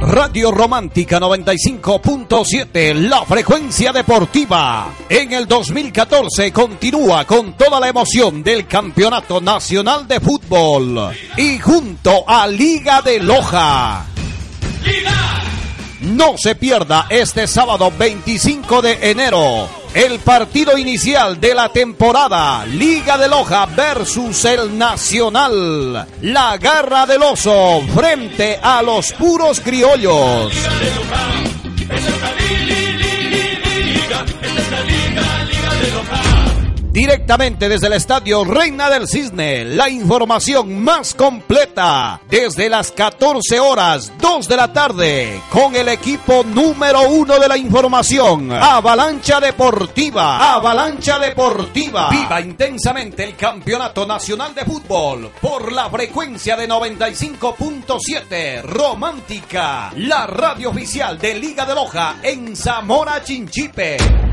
Radio Romántica 95.7, la frecuencia deportiva. En el 2014 continúa con toda la emoción del Campeonato Nacional de Fútbol y junto a Liga de Loja. No se pierda este sábado 25 de enero el partido inicial de la temporada Liga de Loja versus el Nacional. La garra del oso frente a los puros criollos. Directamente desde el estadio Reina del Cisne, la información más completa desde las 14 horas 2 de la tarde con el equipo número uno de la información, Avalancha Deportiva. Avalancha Deportiva. Viva intensamente el Campeonato Nacional de Fútbol por la frecuencia de 95.7 Romántica, la radio oficial de Liga de Loja en Zamora Chinchipe.